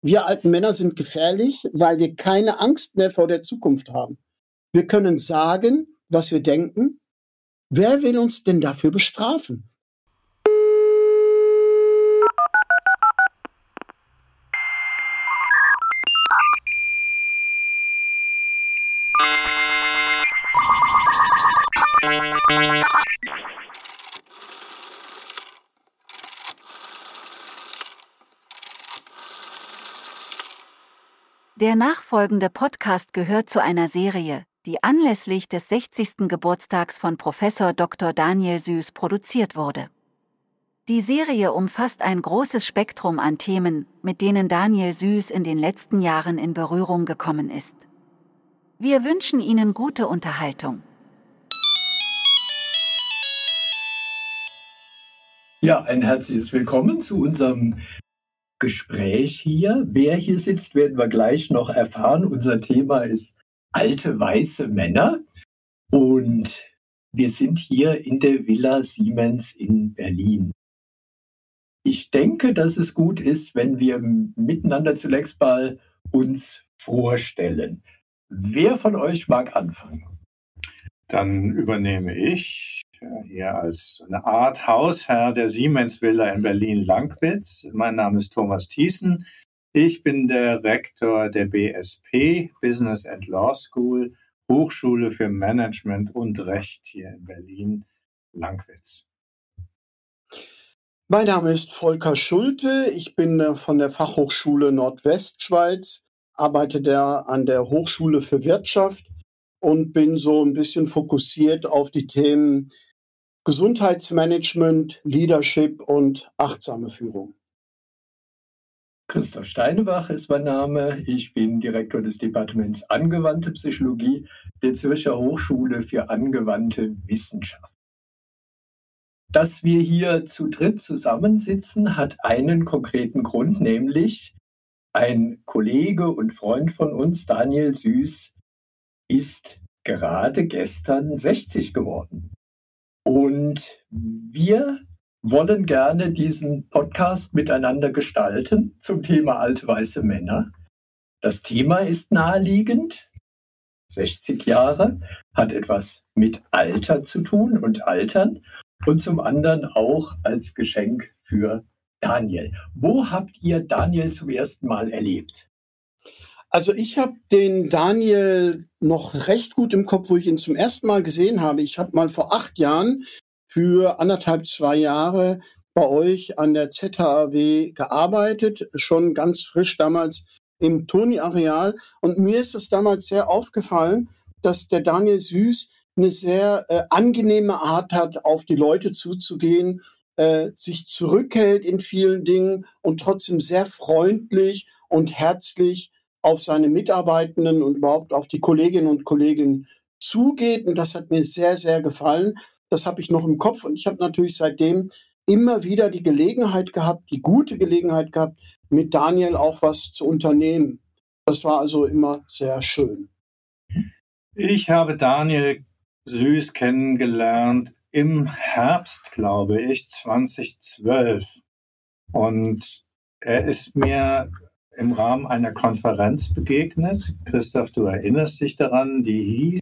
Wir alten Männer sind gefährlich, weil wir keine Angst mehr vor der Zukunft haben. Wir können sagen, was wir denken. Wer will uns denn dafür bestrafen? Der nachfolgende Podcast gehört zu einer Serie, die anlässlich des 60. Geburtstags von Professor Dr. Daniel Süß produziert wurde. Die Serie umfasst ein großes Spektrum an Themen, mit denen Daniel Süß in den letzten Jahren in Berührung gekommen ist. Wir wünschen Ihnen gute Unterhaltung. Ja, ein herzliches Willkommen zu unserem Gespräch hier. Wer hier sitzt, werden wir gleich noch erfahren. Unser Thema ist alte weiße Männer. Und wir sind hier in der Villa Siemens in Berlin. Ich denke, dass es gut ist, wenn wir miteinander zunächst mal uns vorstellen. Wer von euch mag anfangen? Dann übernehme ich hier als eine Art Hausherr der Siemens Villa in Berlin-Langwitz. Mein Name ist Thomas Thiessen. Ich bin der Rektor der BSP, Business and Law School, Hochschule für Management und Recht hier in Berlin-Langwitz. Mein Name ist Volker Schulte. Ich bin von der Fachhochschule Nordwestschweiz, arbeite da an der Hochschule für Wirtschaft und bin so ein bisschen fokussiert auf die Themen Gesundheitsmanagement, Leadership und achtsame Führung. Christoph Steinebach ist mein Name. Ich bin Direktor des Departements Angewandte Psychologie der Zürcher Hochschule für angewandte Wissenschaft. Dass wir hier zu dritt zusammensitzen, hat einen konkreten Grund, nämlich ein Kollege und Freund von uns, Daniel Süß, ist gerade gestern 60 geworden. Und wir wollen gerne diesen Podcast miteinander gestalten zum Thema alte weiße Männer. Das Thema ist naheliegend. 60 Jahre hat etwas mit Alter zu tun und Altern und zum anderen auch als Geschenk für Daniel. Wo habt ihr Daniel zum ersten Mal erlebt? Also ich habe den Daniel noch recht gut im Kopf, wo ich ihn zum ersten Mal gesehen habe. Ich habe mal vor acht Jahren für anderthalb, zwei Jahre bei euch an der ZHAW gearbeitet, schon ganz frisch damals im Toni-Areal. Und mir ist es damals sehr aufgefallen, dass der Daniel Süß eine sehr äh, angenehme Art hat, auf die Leute zuzugehen, äh, sich zurückhält in vielen Dingen und trotzdem sehr freundlich und herzlich auf seine Mitarbeitenden und überhaupt auf die Kolleginnen und Kollegen zugeht. Und das hat mir sehr, sehr gefallen. Das habe ich noch im Kopf. Und ich habe natürlich seitdem immer wieder die Gelegenheit gehabt, die gute Gelegenheit gehabt, mit Daniel auch was zu unternehmen. Das war also immer sehr schön. Ich habe Daniel Süß kennengelernt im Herbst, glaube ich, 2012. Und er ist mir im Rahmen einer Konferenz begegnet. Christoph, du erinnerst dich daran, die hieß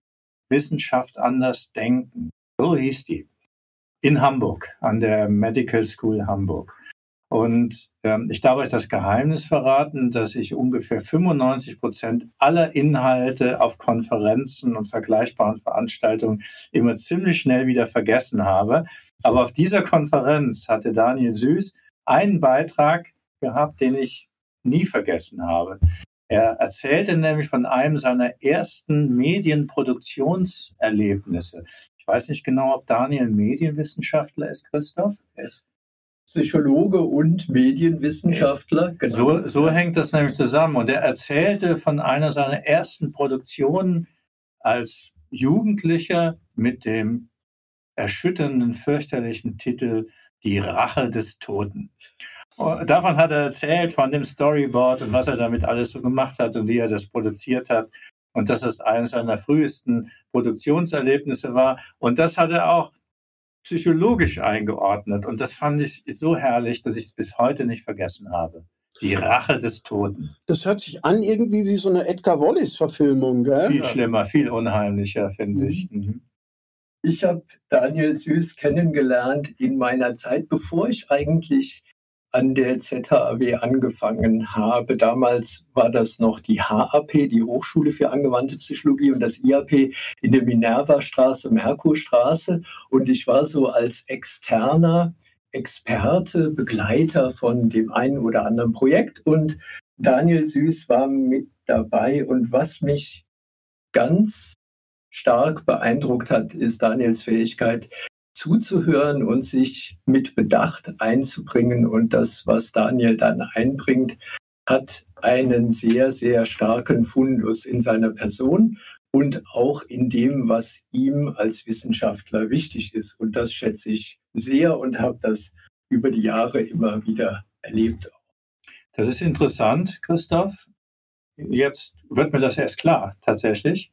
Wissenschaft anders denken. So hieß die. In Hamburg, an der Medical School Hamburg. Und ähm, ich darf euch das Geheimnis verraten, dass ich ungefähr 95 Prozent aller Inhalte auf Konferenzen und vergleichbaren Veranstaltungen immer ziemlich schnell wieder vergessen habe. Aber auf dieser Konferenz hatte Daniel Süß einen Beitrag gehabt, den ich nie vergessen habe. Er erzählte nämlich von einem seiner ersten Medienproduktionserlebnisse. Ich weiß nicht genau, ob Daniel Medienwissenschaftler ist, Christoph. Er ist Psychologe und Medienwissenschaftler. Genau. So, so hängt das nämlich zusammen. Und er erzählte von einer seiner ersten Produktionen als Jugendlicher mit dem erschütternden, fürchterlichen Titel Die Rache des Toten. Davon hat er erzählt, von dem Storyboard und was er damit alles so gemacht hat und wie er das produziert hat. Und dass es eines seiner frühesten Produktionserlebnisse war. Und das hat er auch psychologisch eingeordnet. Und das fand ich so herrlich, dass ich es bis heute nicht vergessen habe. Die Rache des Toten. Das hört sich an irgendwie wie so eine Edgar Wallace-Verfilmung, gell? Viel schlimmer, viel unheimlicher, finde mhm. ich. Mhm. Ich habe Daniel Süß kennengelernt in meiner Zeit, bevor ich eigentlich an der ZHAW angefangen habe. Damals war das noch die HAP, die Hochschule für angewandte Psychologie und das IAP in der Minerva-Straße, Merkurstraße. Und ich war so als externer Experte, Begleiter von dem einen oder anderen Projekt. Und Daniel Süß war mit dabei. Und was mich ganz stark beeindruckt hat, ist Daniels Fähigkeit, zuzuhören und sich mit Bedacht einzubringen. Und das, was Daniel dann einbringt, hat einen sehr, sehr starken Fundus in seiner Person und auch in dem, was ihm als Wissenschaftler wichtig ist. Und das schätze ich sehr und habe das über die Jahre immer wieder erlebt. Das ist interessant, Christoph. Jetzt wird mir das erst klar, tatsächlich.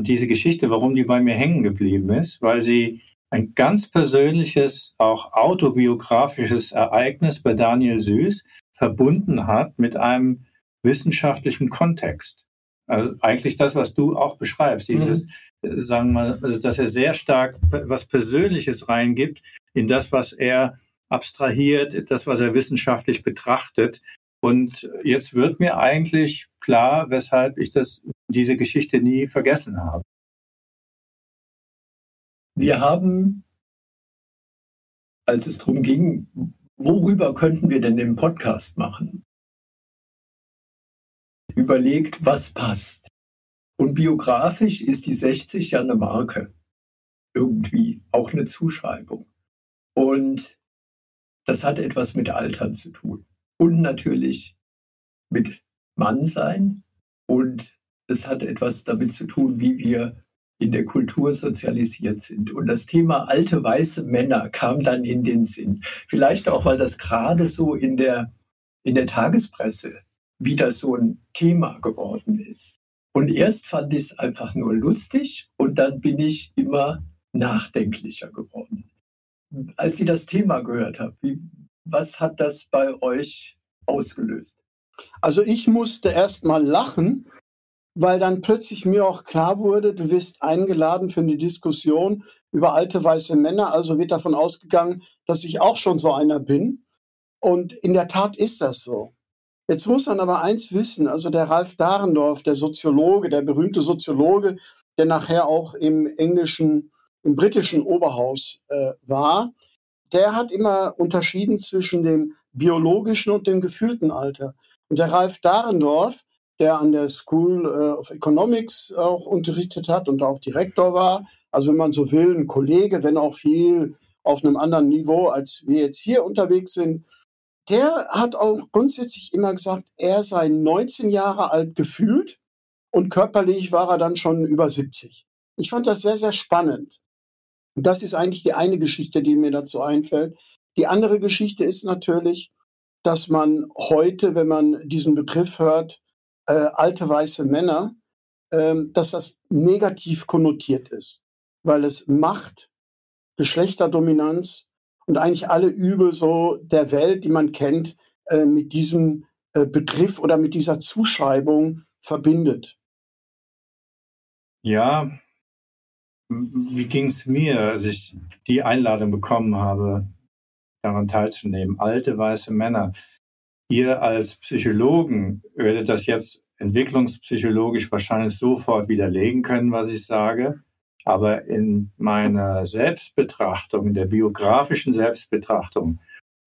Diese Geschichte, warum die bei mir hängen geblieben ist, weil sie ein ganz persönliches, auch autobiografisches Ereignis bei Daniel Süß verbunden hat mit einem wissenschaftlichen Kontext. Also eigentlich das, was du auch beschreibst, dieses, mhm. sagen wir mal, also dass er sehr stark was Persönliches reingibt in das, was er abstrahiert, das, was er wissenschaftlich betrachtet. Und jetzt wird mir eigentlich klar, weshalb ich das, diese Geschichte nie vergessen habe. Wir haben, als es darum ging, worüber könnten wir denn den Podcast machen, überlegt, was passt. Und biografisch ist die 60 ja eine Marke. Irgendwie, auch eine Zuschreibung. Und das hat etwas mit Altern zu tun. Und natürlich mit Mannsein. Und es hat etwas damit zu tun, wie wir in der Kultur sozialisiert sind. Und das Thema alte weiße Männer kam dann in den Sinn. Vielleicht auch, weil das gerade so in der, in der Tagespresse wieder so ein Thema geworden ist. Und erst fand ich es einfach nur lustig und dann bin ich immer nachdenklicher geworden. Als ich das Thema gehört wie, was hat das bei euch ausgelöst? Also ich musste erst mal lachen, weil dann plötzlich mir auch klar wurde, du wirst eingeladen für eine Diskussion über alte weiße Männer. Also wird davon ausgegangen, dass ich auch schon so einer bin. Und in der Tat ist das so. Jetzt muss man aber eins wissen, also der Ralf Dahrendorf, der Soziologe, der berühmte Soziologe, der nachher auch im englischen, im britischen Oberhaus äh, war, der hat immer unterschieden zwischen dem biologischen und dem gefühlten Alter. Und der Ralf Dahrendorf, der an der School of Economics auch unterrichtet hat und auch Direktor war. Also wenn man so will, ein Kollege, wenn auch viel auf einem anderen Niveau, als wir jetzt hier unterwegs sind. Der hat auch grundsätzlich immer gesagt, er sei 19 Jahre alt gefühlt und körperlich war er dann schon über 70. Ich fand das sehr, sehr spannend. Und das ist eigentlich die eine Geschichte, die mir dazu einfällt. Die andere Geschichte ist natürlich, dass man heute, wenn man diesen Begriff hört, äh, alte weiße Männer, ähm, dass das negativ konnotiert ist, weil es Macht, Geschlechterdominanz und eigentlich alle Übel so der Welt, die man kennt, äh, mit diesem äh, Begriff oder mit dieser Zuschreibung verbindet. Ja, wie ging es mir, als ich die Einladung bekommen habe, daran teilzunehmen? Alte weiße Männer ihr als Psychologen werdet das jetzt entwicklungspsychologisch wahrscheinlich sofort widerlegen können, was ich sage. Aber in meiner Selbstbetrachtung, in der biografischen Selbstbetrachtung,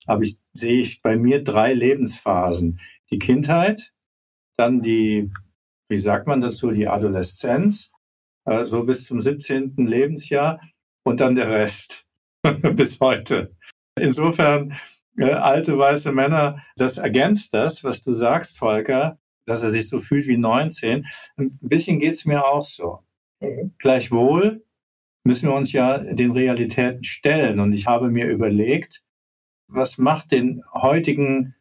habe ich, sehe ich bei mir drei Lebensphasen. Die Kindheit, dann die, wie sagt man dazu, die Adoleszenz, äh, so bis zum 17. Lebensjahr und dann der Rest bis heute. Insofern äh, alte weiße Männer, das ergänzt das, was du sagst, Volker, dass er sich so fühlt wie 19. Ein bisschen geht es mir auch so. Mhm. Gleichwohl müssen wir uns ja den Realitäten stellen. Und ich habe mir überlegt, was macht den heutigen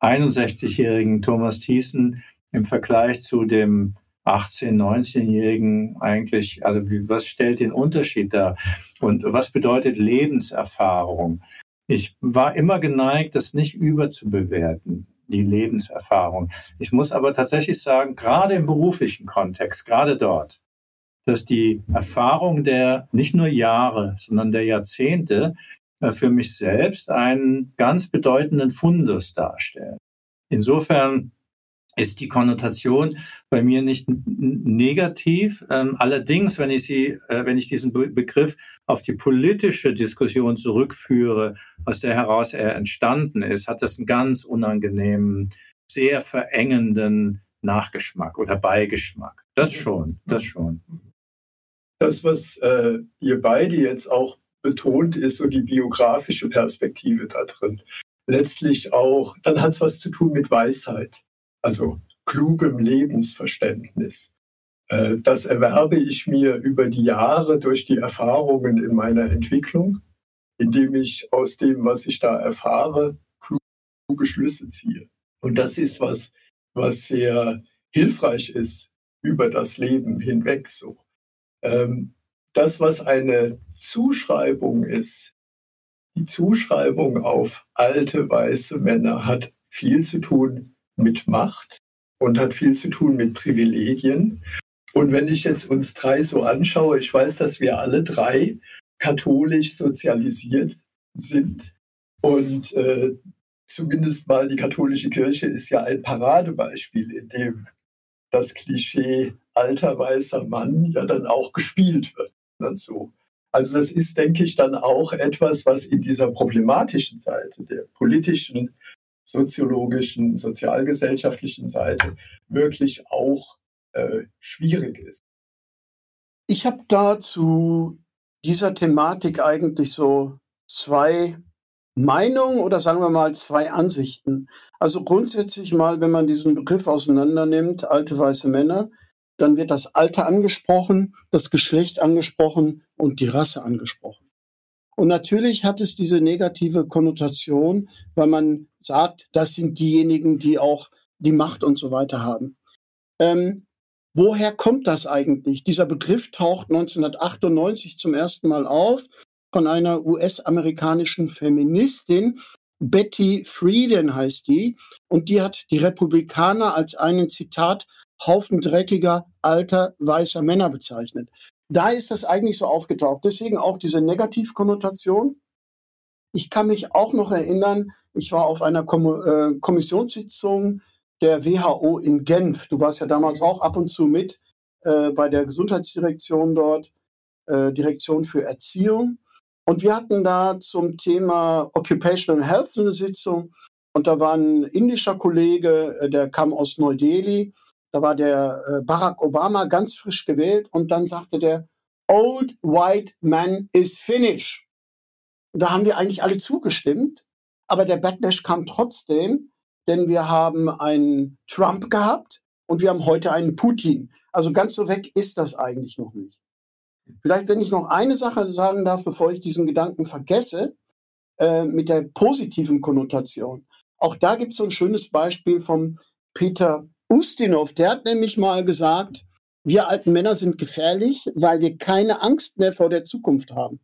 61-jährigen Thomas Thiessen im Vergleich zu dem 18-, 19-Jährigen eigentlich, also was stellt den Unterschied dar? Und was bedeutet Lebenserfahrung? Ich war immer geneigt, das nicht überzubewerten. Die Lebenserfahrung. Ich muss aber tatsächlich sagen, gerade im beruflichen Kontext, gerade dort, dass die Erfahrung der nicht nur Jahre, sondern der Jahrzehnte äh, für mich selbst einen ganz bedeutenden Fundus darstellen. Insofern ist die Konnotation bei mir nicht negativ. Ähm, allerdings, wenn ich sie, äh, wenn ich diesen Be Begriff auf die politische Diskussion zurückführe, aus der heraus er entstanden ist, hat das einen ganz unangenehmen, sehr verengenden Nachgeschmack oder Beigeschmack. Das schon, das schon. Das, was äh, ihr beide jetzt auch betont, ist so die biografische Perspektive da drin. Letztlich auch, dann hat es was zu tun mit Weisheit also klugem Lebensverständnis. Äh, das erwerbe ich mir über die Jahre durch die Erfahrungen in meiner Entwicklung, indem ich aus dem, was ich da erfahre, kluge Schlüsse ziehe. Und das ist was, was sehr hilfreich ist über das Leben hinweg so. Ähm, das, was eine Zuschreibung ist, die Zuschreibung auf alte weiße Männer hat viel zu tun mit Macht und hat viel zu tun mit Privilegien. Und wenn ich jetzt uns drei so anschaue, ich weiß, dass wir alle drei katholisch sozialisiert sind und äh, zumindest mal die katholische Kirche ist ja ein Paradebeispiel, in dem das Klischee alter weißer Mann ja dann auch gespielt wird. Und so. Also das ist, denke ich, dann auch etwas, was in dieser problematischen Seite der politischen soziologischen, sozialgesellschaftlichen Seite wirklich auch äh, schwierig ist. Ich habe da zu dieser Thematik eigentlich so zwei Meinungen oder sagen wir mal zwei Ansichten. Also grundsätzlich mal, wenn man diesen Begriff auseinander nimmt, alte weiße Männer, dann wird das Alter angesprochen, das Geschlecht angesprochen und die Rasse angesprochen. Und natürlich hat es diese negative Konnotation, weil man sagt, das sind diejenigen, die auch die Macht und so weiter haben. Ähm, woher kommt das eigentlich? Dieser Begriff taucht 1998 zum ersten Mal auf von einer US-amerikanischen Feministin, Betty Friedan heißt die, und die hat die Republikaner als einen Zitat Haufen dreckiger, alter, weißer Männer bezeichnet da ist das eigentlich so aufgetaucht. Deswegen auch diese Negativkonnotation. Ich kann mich auch noch erinnern, ich war auf einer Kom äh, Kommissionssitzung der WHO in Genf. Du warst ja damals auch ab und zu mit äh, bei der Gesundheitsdirektion dort, äh, Direktion für Erziehung. Und wir hatten da zum Thema Occupational Health eine Sitzung. Und da war ein indischer Kollege, äh, der kam aus Neu-Delhi da war der äh, Barack Obama ganz frisch gewählt und dann sagte der, Old White Man is finished. Da haben wir eigentlich alle zugestimmt, aber der Backlash kam trotzdem, denn wir haben einen Trump gehabt und wir haben heute einen Putin. Also ganz so weg ist das eigentlich noch nicht. Vielleicht, wenn ich noch eine Sache sagen darf, bevor ich diesen Gedanken vergesse, äh, mit der positiven Konnotation. Auch da gibt es so ein schönes Beispiel vom Peter Ustinov, der hat nämlich mal gesagt, wir alten Männer sind gefährlich, weil wir keine Angst mehr vor der Zukunft haben.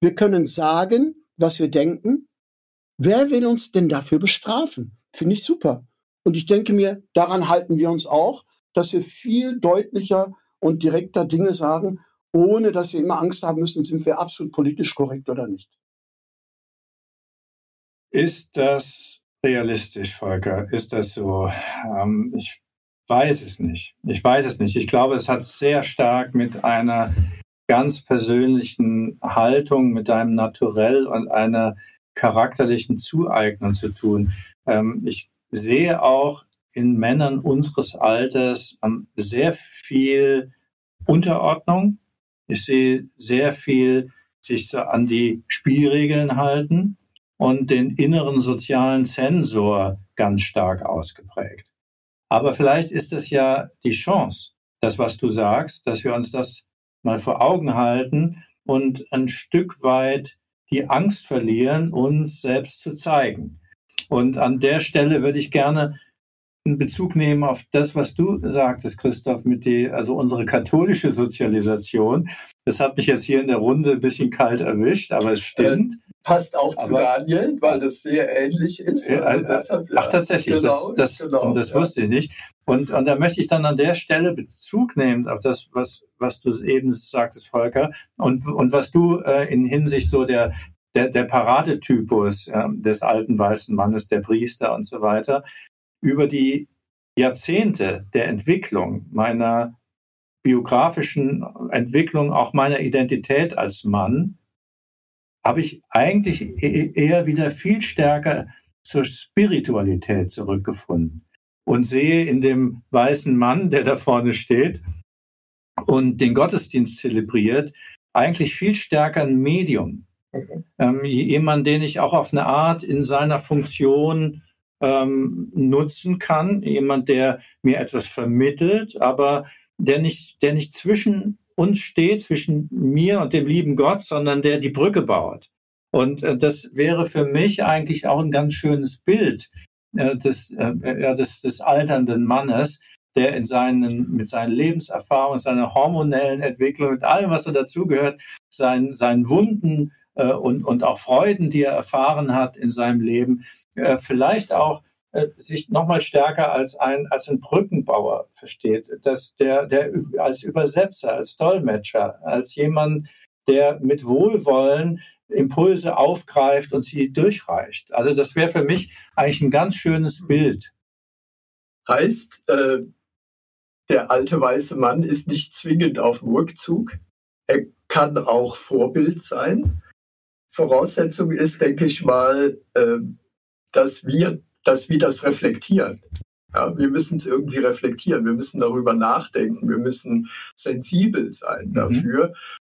Wir können sagen, was wir denken. Wer will uns denn dafür bestrafen? Finde ich super. Und ich denke mir, daran halten wir uns auch, dass wir viel deutlicher und direkter Dinge sagen, ohne dass wir immer Angst haben müssen, sind wir absolut politisch korrekt oder nicht. Ist das realistisch, Volker? Ist das so? Ähm, ich weiß es nicht. Ich weiß es nicht. Ich glaube, es hat sehr stark mit einer ganz persönlichen Haltung, mit einem Naturell und einer charakterlichen Zueignung zu tun. Ähm, ich sehe auch in Männern unseres Alters ähm, sehr viel Unterordnung. Ich sehe sehr viel sich so an die Spielregeln halten und den inneren sozialen Zensor ganz stark ausgeprägt. Aber vielleicht ist es ja die Chance, das, was du sagst, dass wir uns das mal vor Augen halten und ein Stück weit die Angst verlieren, uns selbst zu zeigen. Und an der Stelle würde ich gerne einen Bezug nehmen auf das, was du sagtest, Christoph, mit die, also unsere katholische Sozialisation. Das hat mich jetzt hier in der Runde ein bisschen kalt erwischt, aber es stimmt. Äh, passt auch zu aber, Daniel, weil das sehr ähnlich ist. Also äh, deshalb, ja. Ach, tatsächlich, genau, das, das, genau, das ja. wusste ich nicht. Und, und da möchte ich dann an der Stelle Bezug nehmen auf das, was, was du eben sagtest, Volker, und, und was du äh, in Hinsicht so der, der, der Paradetypus äh, des alten weißen Mannes, der Priester und so weiter, über die Jahrzehnte der Entwicklung meiner biografischen Entwicklung, auch meiner Identität als Mann, habe ich eigentlich e-, e-, eher wieder viel stärker zur Spiritualität zurückgefunden und sehe in dem weißen Mann, der da vorne steht und den Gottesdienst zelebriert, eigentlich viel stärker ein Medium. Ähm, jemand, den ich auch auf eine Art in seiner Funktion ähm, nutzen kann, jemand, der mir etwas vermittelt, aber der nicht, der nicht zwischen uns steht, zwischen mir und dem lieben Gott, sondern der die Brücke baut. Und äh, das wäre für mich eigentlich auch ein ganz schönes Bild äh, des, äh, des, des alternden Mannes, der in seinen, mit seinen Lebenserfahrungen, seiner hormonellen Entwicklung, mit allem, was so dazugehört, sein, seinen Wunden äh, und, und auch Freuden, die er erfahren hat in seinem Leben, äh, vielleicht auch äh, sich nochmal stärker als ein, als ein Brückenbauer versteht, dass der, der als Übersetzer, als Dolmetscher, als jemand, der mit Wohlwollen Impulse aufgreift und sie durchreicht. Also das wäre für mich eigentlich ein ganz schönes Bild. Heißt, äh, der alte weiße Mann ist nicht zwingend auf dem Rückzug. Er kann auch Vorbild sein. Voraussetzung ist, denke ich mal, äh, dass wir, dass wir das reflektieren. Ja, wir müssen es irgendwie reflektieren. Wir müssen darüber nachdenken. Wir müssen sensibel sein mhm. dafür,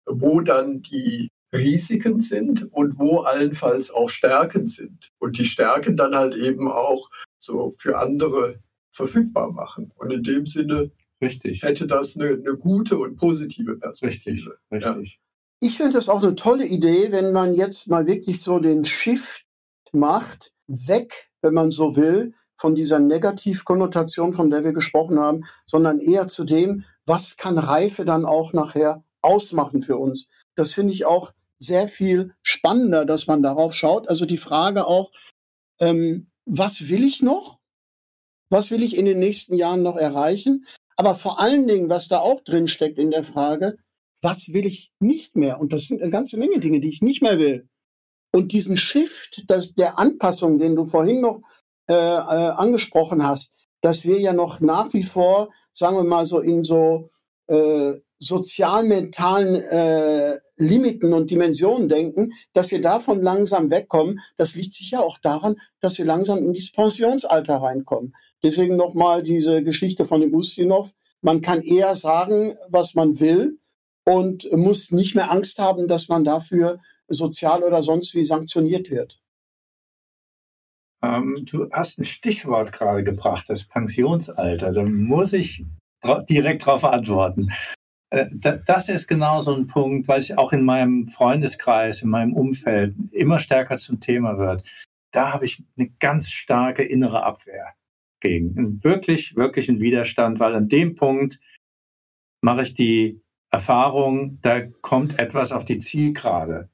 mhm. wo dann die Risiken sind und wo allenfalls auch Stärken sind. Und die Stärken dann halt eben auch so für andere verfügbar machen. Und in dem Sinne Richtig. hätte das eine, eine gute und positive Perspektive. Richtig, richtig. Ja. Ich finde das auch eine tolle Idee, wenn man jetzt mal wirklich so den Shift macht, weg, wenn man so will, von dieser Negativkonnotation, von der wir gesprochen haben, sondern eher zu dem, was kann Reife dann auch nachher ausmachen für uns. Das finde ich auch sehr viel spannender, dass man darauf schaut. Also die Frage auch, ähm, was will ich noch? Was will ich in den nächsten Jahren noch erreichen? Aber vor allen Dingen, was da auch drin steckt in der Frage, was will ich nicht mehr? Und das sind eine ganze Menge Dinge, die ich nicht mehr will. Und diesen Shift das, der Anpassung, den du vorhin noch äh, äh, angesprochen hast, dass wir ja noch nach wie vor, sagen wir mal so in so äh, sozial-mentalen äh, Limiten und Dimensionen denken, dass wir davon langsam wegkommen. Das liegt sicher auch daran, dass wir langsam in das Pensionsalter reinkommen. Deswegen nochmal diese Geschichte von dem Ustinov. Man kann eher sagen, was man will und muss nicht mehr Angst haben, dass man dafür sozial oder sonst wie sanktioniert wird. Ähm, du hast ein Stichwort gerade gebracht, das Pensionsalter. Da muss ich direkt darauf antworten. Äh, das ist genau so ein Punkt, weil ich auch in meinem Freundeskreis, in meinem Umfeld immer stärker zum Thema wird. Da habe ich eine ganz starke innere Abwehr gegen. Wirklich, wirklich ein Widerstand, weil an dem Punkt mache ich die Erfahrung, da kommt etwas auf die Zielgerade.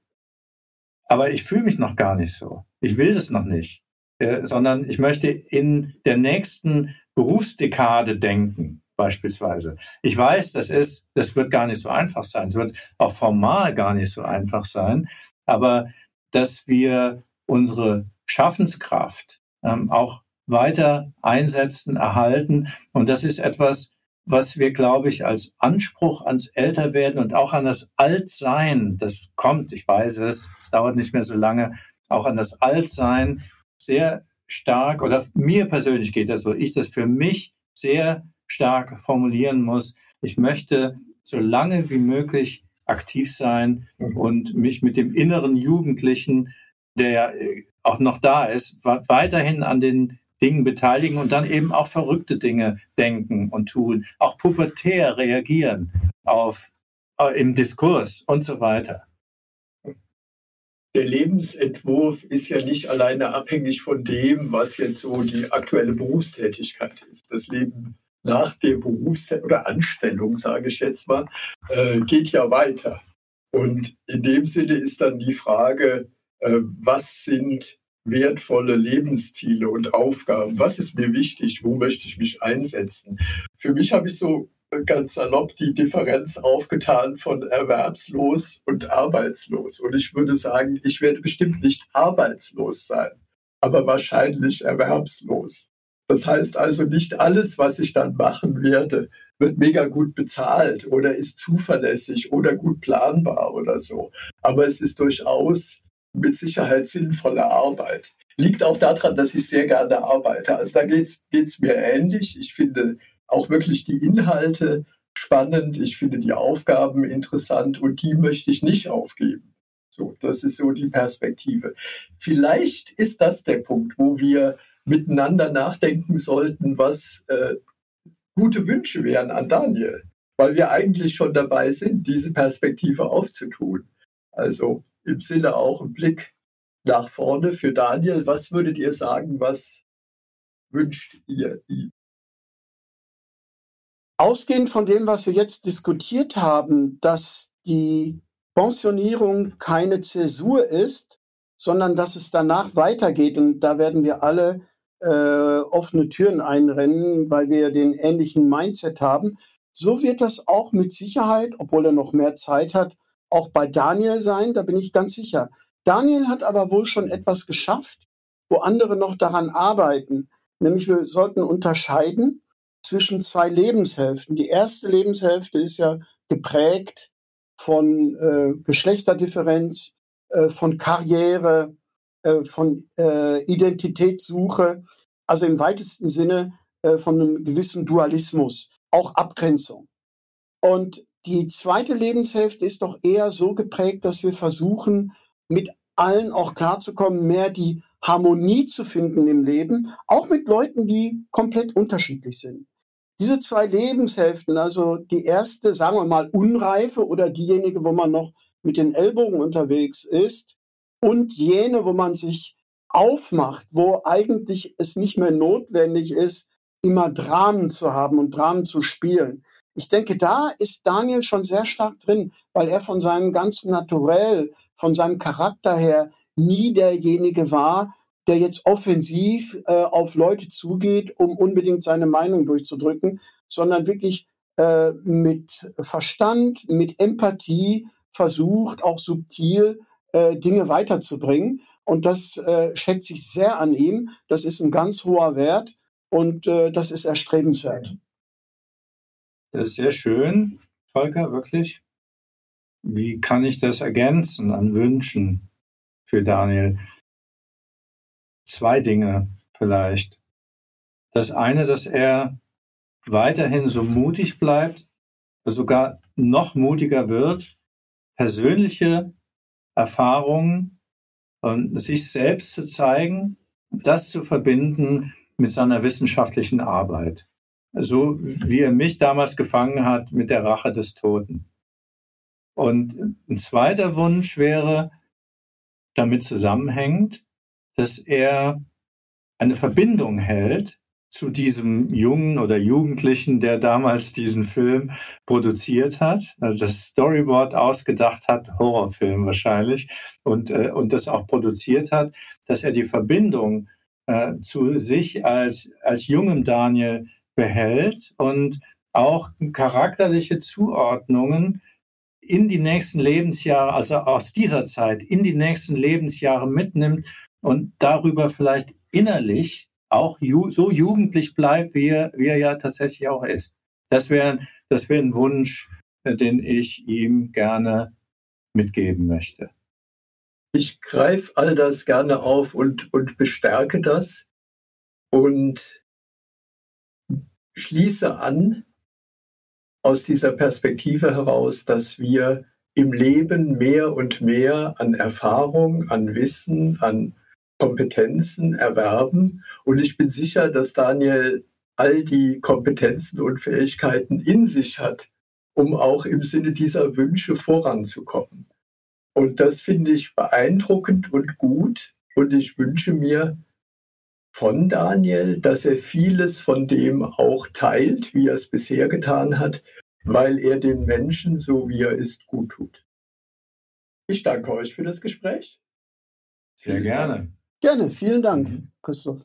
Aber ich fühle mich noch gar nicht so. Ich will das noch nicht, äh, sondern ich möchte in der nächsten Berufsdekade denken, beispielsweise. Ich weiß, das ist, das wird gar nicht so einfach sein. Es wird auch formal gar nicht so einfach sein. Aber dass wir unsere Schaffenskraft ähm, auch weiter einsetzen, erhalten. Und das ist etwas, was wir, glaube ich, als Anspruch ans Älterwerden und auch an das Altsein, das kommt, ich weiß es, es dauert nicht mehr so lange, auch an das Altsein sehr stark, oder mir persönlich geht das so, ich das für mich sehr stark formulieren muss. Ich möchte so lange wie möglich aktiv sein mhm. und mich mit dem inneren Jugendlichen, der auch noch da ist, weiterhin an den Dingen beteiligen und dann eben auch verrückte Dinge denken und tun, auch pubertär reagieren auf äh, im Diskurs und so weiter. der Lebensentwurf ist ja nicht alleine abhängig von dem, was jetzt so die aktuelle Berufstätigkeit ist. Das Leben nach der Berufstätigkeit oder Anstellung, sage ich jetzt mal, äh, geht ja weiter. Und in dem Sinne ist dann die Frage, äh, was sind wertvolle Lebensziele und Aufgaben? Was ist mir wichtig? Wo möchte ich mich einsetzen? Für mich habe ich so ganz salopp die Differenz aufgetan von erwerbslos und arbeitslos. Und ich würde sagen, ich werde bestimmt nicht arbeitslos sein, aber wahrscheinlich erwerbslos. Das heißt also, nicht alles, was ich dann machen werde, wird mega gut bezahlt oder ist zuverlässig oder gut planbar oder so. Aber es ist durchaus mit Sicherheit sinnvolle Arbeit. Liegt auch daran, dass ich sehr gerne arbeite. Also da geht es mir ähnlich. Ich finde auch wirklich die Inhalte spannend. Ich finde die Aufgaben interessant und die möchte ich nicht aufgeben. So, das ist so die Perspektive. Vielleicht ist das der Punkt, wo wir miteinander nachdenken sollten, was äh, gute Wünsche wären an Daniel, weil wir eigentlich schon dabei sind, diese Perspektive aufzutun. Also im Sinne auch ein Blick nach vorne für Daniel. Was würdet ihr sagen, was wünscht ihr ihm? Ausgehend von dem, was wir jetzt diskutiert haben, dass die Pensionierung keine Zäsur ist, sondern dass es danach weitergeht. Und da werden wir alle äh, offene Türen einrennen, weil wir den ähnlichen Mindset haben. So wird das auch mit Sicherheit, obwohl er noch mehr Zeit hat, auch bei Daniel sein, da bin ich ganz sicher. Daniel hat aber wohl schon etwas geschafft, wo andere noch daran arbeiten. Nämlich wir sollten unterscheiden zwischen zwei Lebenshälften. Die erste Lebenshälfte ist ja geprägt von äh, Geschlechterdifferenz, äh, von Karriere, äh, von äh, Identitätssuche, also im weitesten Sinne äh, von einem gewissen Dualismus, auch Abgrenzung. Und die zweite Lebenshälfte ist doch eher so geprägt, dass wir versuchen, mit allen auch klarzukommen, mehr die Harmonie zu finden im Leben, auch mit Leuten, die komplett unterschiedlich sind. Diese zwei Lebenshälften, also die erste, sagen wir mal, unreife oder diejenige, wo man noch mit den Ellbogen unterwegs ist und jene, wo man sich aufmacht, wo eigentlich es nicht mehr notwendig ist, immer Dramen zu haben und Dramen zu spielen. Ich denke, da ist Daniel schon sehr stark drin, weil er von seinem ganzen Naturell, von seinem Charakter her nie derjenige war, der jetzt offensiv äh, auf Leute zugeht, um unbedingt seine Meinung durchzudrücken, sondern wirklich äh, mit Verstand, mit Empathie versucht, auch subtil äh, Dinge weiterzubringen. Und das äh, schätze ich sehr an ihm. Das ist ein ganz hoher Wert und äh, das ist erstrebenswert. Das ist sehr schön, Volker, wirklich. Wie kann ich das ergänzen an Wünschen für Daniel? zwei Dinge vielleicht. Das eine, dass er weiterhin so mutig bleibt, sogar noch mutiger wird, persönliche Erfahrungen und sich selbst zu zeigen, das zu verbinden mit seiner wissenschaftlichen Arbeit. So wie er mich damals gefangen hat mit der Rache des Toten. Und ein zweiter Wunsch wäre, damit zusammenhängt, dass er eine Verbindung hält zu diesem Jungen oder Jugendlichen, der damals diesen Film produziert hat, also das Storyboard ausgedacht hat, Horrorfilm wahrscheinlich, und, äh, und das auch produziert hat, dass er die Verbindung äh, zu sich als, als jungem Daniel behält und auch charakterliche Zuordnungen in die nächsten Lebensjahre, also aus dieser Zeit in die nächsten Lebensjahre mitnimmt und darüber vielleicht innerlich auch ju so jugendlich bleibt, wie er, wie er ja tatsächlich auch ist. Das wäre das wär ein Wunsch, äh, den ich ihm gerne mitgeben möchte. Ich greife all das gerne auf und, und bestärke das und schließe an aus dieser Perspektive heraus, dass wir im Leben mehr und mehr an Erfahrung, an Wissen, an Kompetenzen erwerben. Und ich bin sicher, dass Daniel all die Kompetenzen und Fähigkeiten in sich hat, um auch im Sinne dieser Wünsche voranzukommen. Und das finde ich beeindruckend und gut. Und ich wünsche mir von Daniel, dass er vieles von dem auch teilt, wie er es bisher getan hat, weil er den Menschen, so wie er ist, gut tut. Ich danke euch für das Gespräch. Sehr gerne. Gerne, vielen Dank, Christoph.